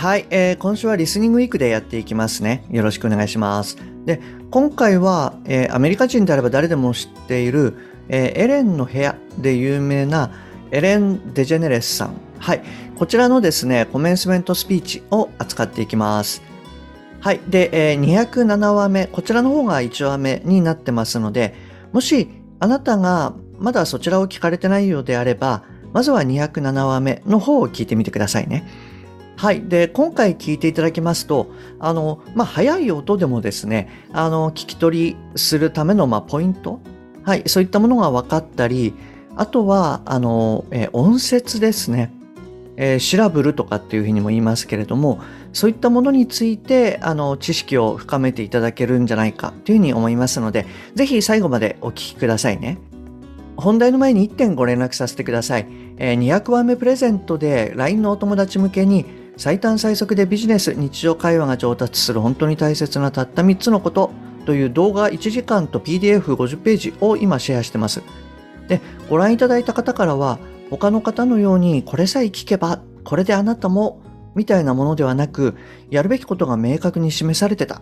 はい、えー、今週はリスニングウィークでやっていきますねよろしくお願いしますで今回は、えー、アメリカ人であれば誰でも知っている、えー、エレンの部屋で有名なエレン・デジェネレスさん。はい。こちらのですね、コメンスメントスピーチを扱っていきます。はい。で、えー、207話目、こちらの方が1話目になってますので、もしあなたがまだそちらを聞かれてないようであれば、まずは207話目の方を聞いてみてくださいね。はい。で、今回聞いていただきますと、あの、まあ、早い音でもですね、あの、聞き取りするための、まあ、ポイントはい。そういったものが分かったり、あとは、あの、えー、音節ですね。えー、シラブルとかっていうふうにも言いますけれども、そういったものについて、あの、知識を深めていただけるんじゃないかというふうに思いますので、ぜひ最後までお聞きくださいね。本題の前に1点ご連絡させてください。え、200話目プレゼントで LINE のお友達向けに最短最速でビジネス、日常会話が上達する本当に大切なたった3つのことという動画1時間と PDF50 ページを今シェアしてます。で、ご覧いただいた方からは、他の方のようにこれさえ聞けば、これであなたも、みたいなものではなく、やるべきことが明確に示されてた。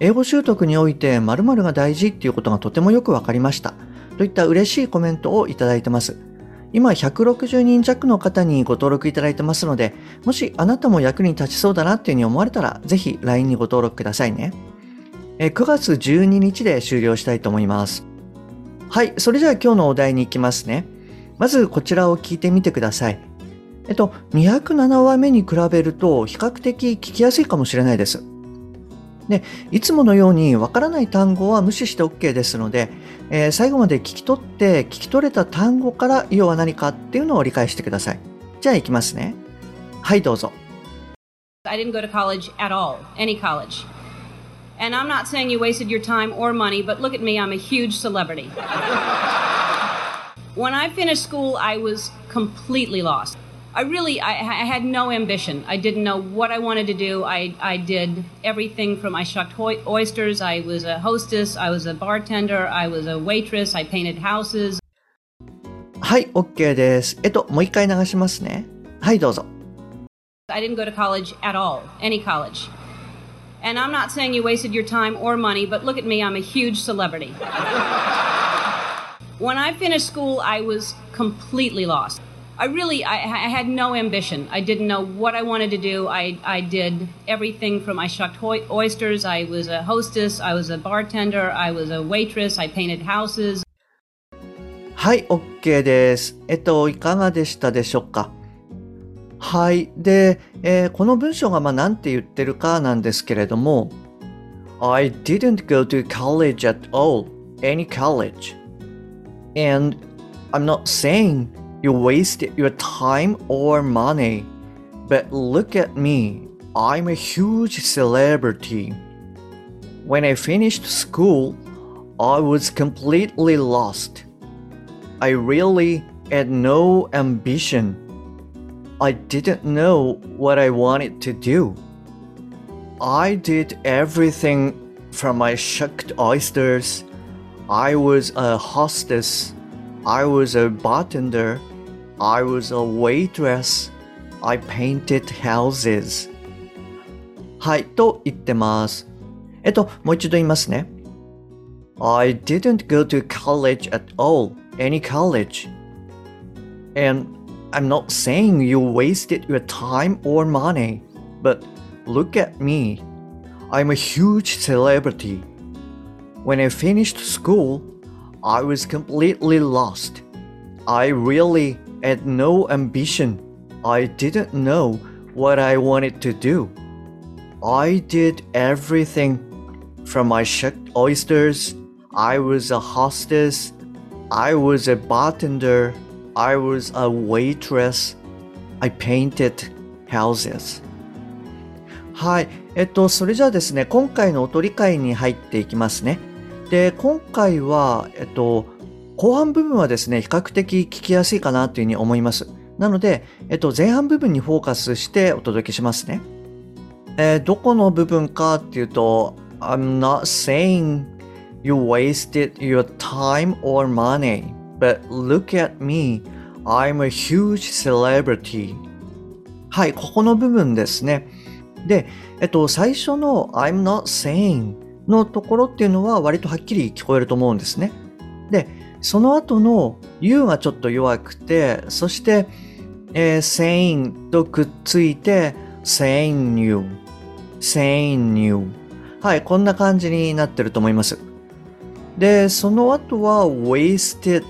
英語習得において〇〇が大事っていうことがとてもよくわかりました。といった嬉しいコメントをいただいてます。今160人弱の方にご登録いただいてますので、もしあなたも役に立ちそうだなっていうふうに思われたら、ぜひ LINE にご登録くださいね。え9月12日で終了したいと思います。はい、それじゃあ今日のお題に行きますね。まずこちらを聞いてみてください。えっと、207話目に比べると比較的聞きやすいかもしれないです。で、いつものようにわからない単語は無視して OK ですので、えー、最後まで聞き取って聞き取れた単語から要は何かっていうのを理解してください。じゃあ行きますね。はい、どうぞ。I didn't go to college at all, any college. And I'm not saying you wasted your time or money, but look at me, I'm a huge celebrity. when I finished school, I was completely lost. I really, I, I, had no ambition. I didn't know what I wanted to do. I, I did everything from I shucked oysters, I was a hostess, I was a bartender, I was a waitress, I painted houses. はい、OK です。えっと、もう一回流しますね。はい、どうぞ。I didn't go to college at all, any college. And I'm not saying you wasted your time or money, but look at me, I'm a huge celebrity. when I finished school, I was completely lost. I really I, I, had no ambition. I didn't know what I wanted to do. I, I did everything from I shucked oysters. I was a hostess. I was a bartender. I was a waitress. I painted houses. はい、OK です。えっと、いかがでしたでしょうかはい。で、えー、この文章がまあ何て言ってるかなんですけれども I didn't go to college at all, any college. And I'm not saying you wasted your time or money. But look at me. I'm a huge celebrity. When I finished school, I was completely lost. I really had no ambition. I didn't know what I wanted to do. I did everything from my shucked oysters. I was a hostess. I was a bartender. I was a waitress. I painted houses. はい、と言ってます。えっと、もう一度言いますね。I didn't go to college at all, any college. And I'm not saying you wasted your time or money, but look at me. I'm a huge celebrity. When I finished school, I was completely lost. I really had no ambition. I didn't know what I wanted to do. I did everything from my shucked oysters. I was a hostess. I was a bartender. I was a waitress. I painted houses. はい。えっと、それじゃあですね、今回の音理解に入っていきますね。で、今回は、えっと、 後半部分はですね、比較的聞きやすいかなというふうに思います。なので、えっと、前半部分にフォーカスしてお届けしますね。えー、どこの部分かっていうと、I'm not saying you wasted your time or money, but look at me. I'm a huge celebrity. はい、ここの部分ですね。で、えっと、最初の I'm not saying のところっていうのは割とはっきり聞こえると思うんですね。で、その後の U がちょっと弱くて、そして、えー、saying とくっついて saying you, saying you はい、こんな感じになってると思います。で、その後は wasted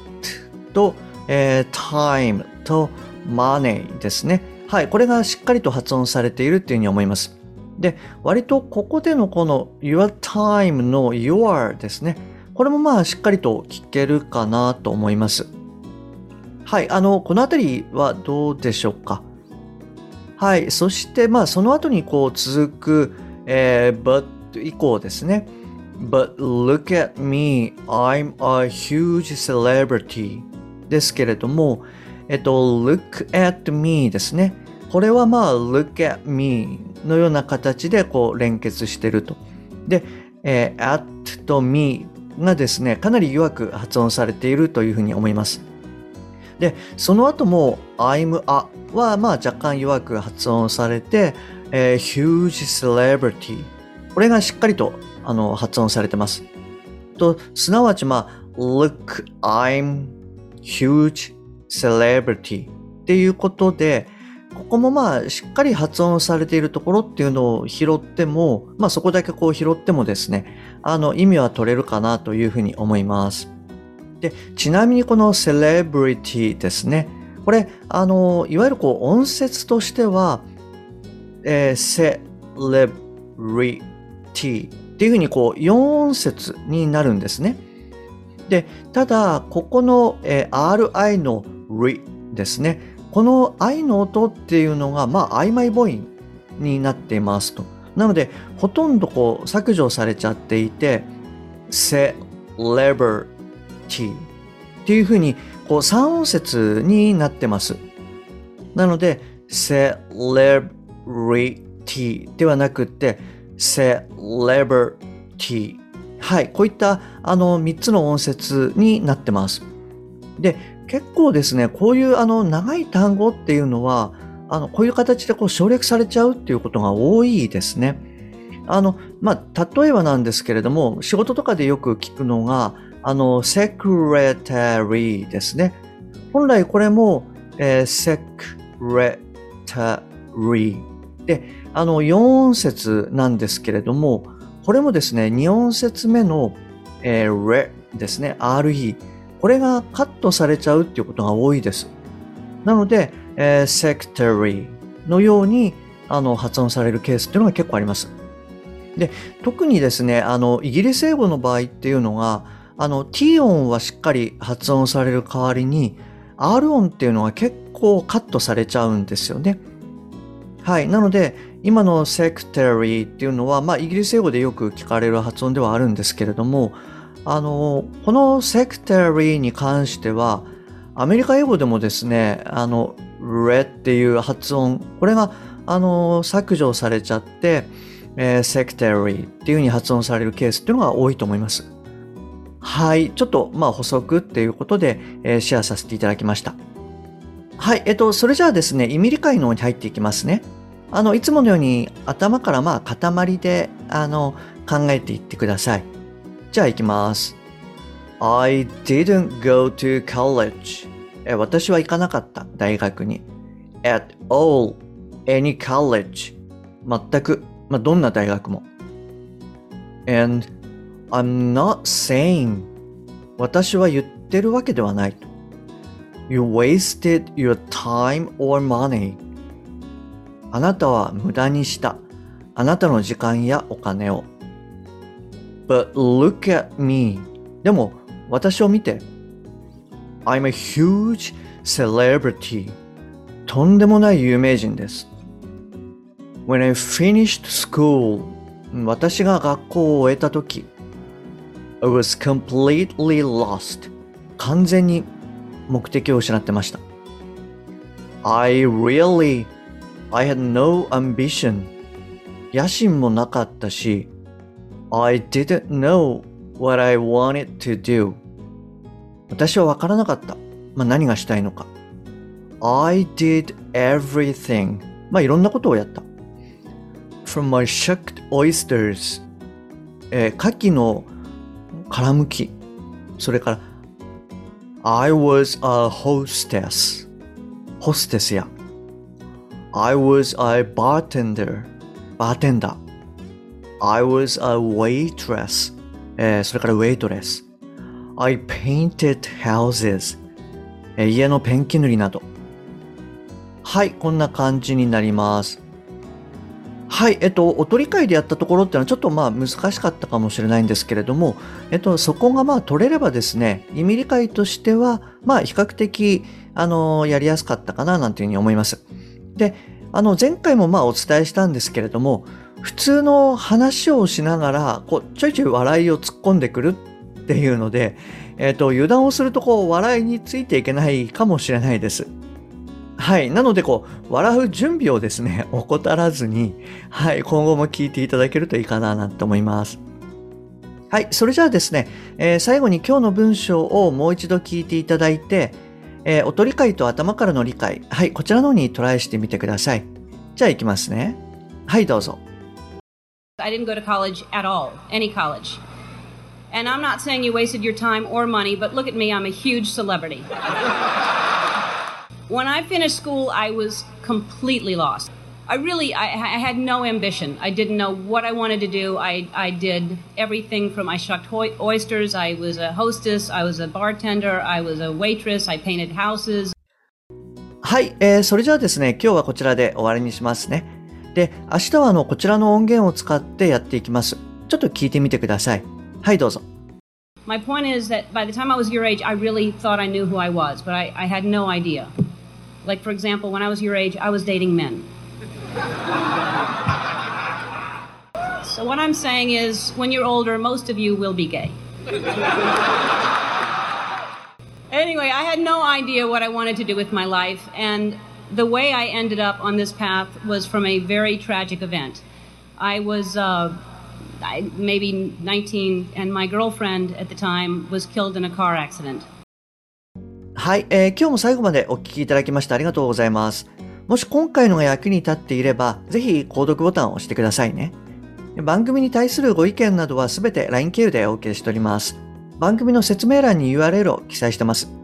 と、えー、time と money ですね。はい、これがしっかりと発音されているっていうふうに思います。で、割とここでのこの your time の your ですね。これもまあしっかりと聞けるかなと思います。はい、あの、このあたりはどうでしょうか？はい、そしてまあその後にこう続く、えー、but 以降ですね。But look at me, I'm a huge celebrity ですけれども、えっと、look at me ですね。これはまあ look at me のような形でこう連結してると。で、えー、at と me がですね、かなり弱く発音されているというふうに思います。で、その後も I'm a はまあ若干弱く発音されて、えー、huge celebrity これがしっかりとあの発音されてます。と、すなわちまあ、look, I'm huge celebrity っていうことで、ここもまあしっかり発音されているところっていうのを拾っても、まあそこだけこう拾ってもですね、あの意味は取れるかなというふうに思います。で、ちなみにこの celebrity ですね、これ、あの、いわゆるこう音節としては、えー、celebrity っていうふうにこう4音節になるんですね。で、ただ、ここの、えー、RI の r ですね。この I の音っていうのが、まあ、曖昧母音になっていますと。なので、ほとんどこう削除されちゃっていて、celebrity っていうふうに、こう3音節になってます。なので、celebrity ではなくて、celebrity はい、こういったあの3つの音節になってます。で、結構ですね、こういうあの長い単語っていうのは、あのこういう形でこう省略されちゃうっていうことが多いですね。あの、まあ、例えばなんですけれども、仕事とかでよく聞くのが、あの、secretary ですね。本来これも、えー、secretary で、あの、4音節なんですけれども、これもですね、2音節目の、えー、re ですね、re。これがカットされちゃうっていうことが多いです。なので、えー、secretary のようにあの発音されるケースっていうのが結構あります。で、特にですね、あの、イギリス英語の場合っていうのが、あの、t 音はしっかり発音される代わりに、r 音っていうのは結構カットされちゃうんですよね。はい。なので、今の secretary っていうのは、まあ、イギリス英語でよく聞かれる発音ではあるんですけれども、あの、この secretary に関しては、アメリカ英語でもですね、あの、re っていう発音、これが、あの、削除されちゃって、えー、secretary っていうふうに発音されるケースっていうのが多いと思います。はい。ちょっと、まあ、補足っていうことで、えー、シェアさせていただきました。はい。えっと、それじゃあですね、意味理解の方に入っていきますね。あの、いつものように頭からまあ塊で、あの、考えていってください。じゃあ行きます。I didn't go to college. え私は行かなかった、大学に。at all, any college. 全く、まあ、どんな大学も。and I'm not saying 私は言ってるわけではない。You wasted your time or money. あなたは無駄にした。あなたの時間やお金を。But look at me. でも私を見て。I'm a huge celebrity. とんでもない有名人です。When I finished school, 私が学校を終えた時 I was completely lost. 完全に目的を失ってました。I really, I had no ambition. 野心もなかったし、I didn't know what I wanted to do. 私はわからなかった。まあ、何がしたいのか。I did everything. まあ、いろんなことをやった。From my shucked oysters. えー、牡蠣の殻むき。それから、I was a hostess. ホステスや。I was a bartender. バーテンダー。I was a waitress. えー、それからウェイトレス。I painted houses. えー、家のペンキ塗りなど。はい、こんな感じになります。はい、えっと、おとり会でやったところっていうのはちょっとまあ難しかったかもしれないんですけれども、えっと、そこがまあ取れればですね、意味理解としては、まあ比較的、あの、やりやすかったかななんていうふうに思います。で、あの、前回もまあお伝えしたんですけれども、普通の話をしながら、こう、ちょいちょい笑いを突っ込んでくるっていうので、えっと、油断をするとこう、笑いについていけないかもしれないです。はい。なので、こう、笑う準備をですね、怠らずに、はい、今後も聞いていただけるといいかな、なんて思います。はい。それじゃあですね、えー、最後に今日の文章をもう一度聞いていただいて、えー、音理解と頭からの理解、はい、こちらの方にトライしてみてください。じゃあ行きますね。はい、どうぞ。I didn't go to college at all, any college. And I'm not saying you wasted your time or money, but look at me, I'm a huge celebrity. When I finished school, I was completely lost. I really, I, I, had no ambition. I didn't know what I wanted to do. I, I did everything from I shucked oysters, I was a hostess, I was a bartender, I was a waitress, I painted houses. はい、えー、それじゃあですね、今日はこちらで終わりにしますね。 で、明日はあの、こちらの音源を使ってやっていきます。ちょっと聞いてみてください。はい、どうぞ。My point is that by the time I was your age, I really thought I knew who I was, but I, I had no idea. Like, for example, when I was your age, I was dating men. so, what I'm saying is, when you're older, most of you will be gay. anyway, I had no idea what I wanted to do with my life, and the way I ended up on this path was from a very tragic event. I was uh, I, maybe 19, and my girlfriend at the time was killed in a car accident. はい、えー、今日も最後までお聞きいただきましてありがとうございます。もし今回のが役に立っていれば、ぜひ購読ボタンを押してくださいね。番組に対するご意見などはすべて LINE 経由でお受けしております。番組の説明欄に URL を記載してます。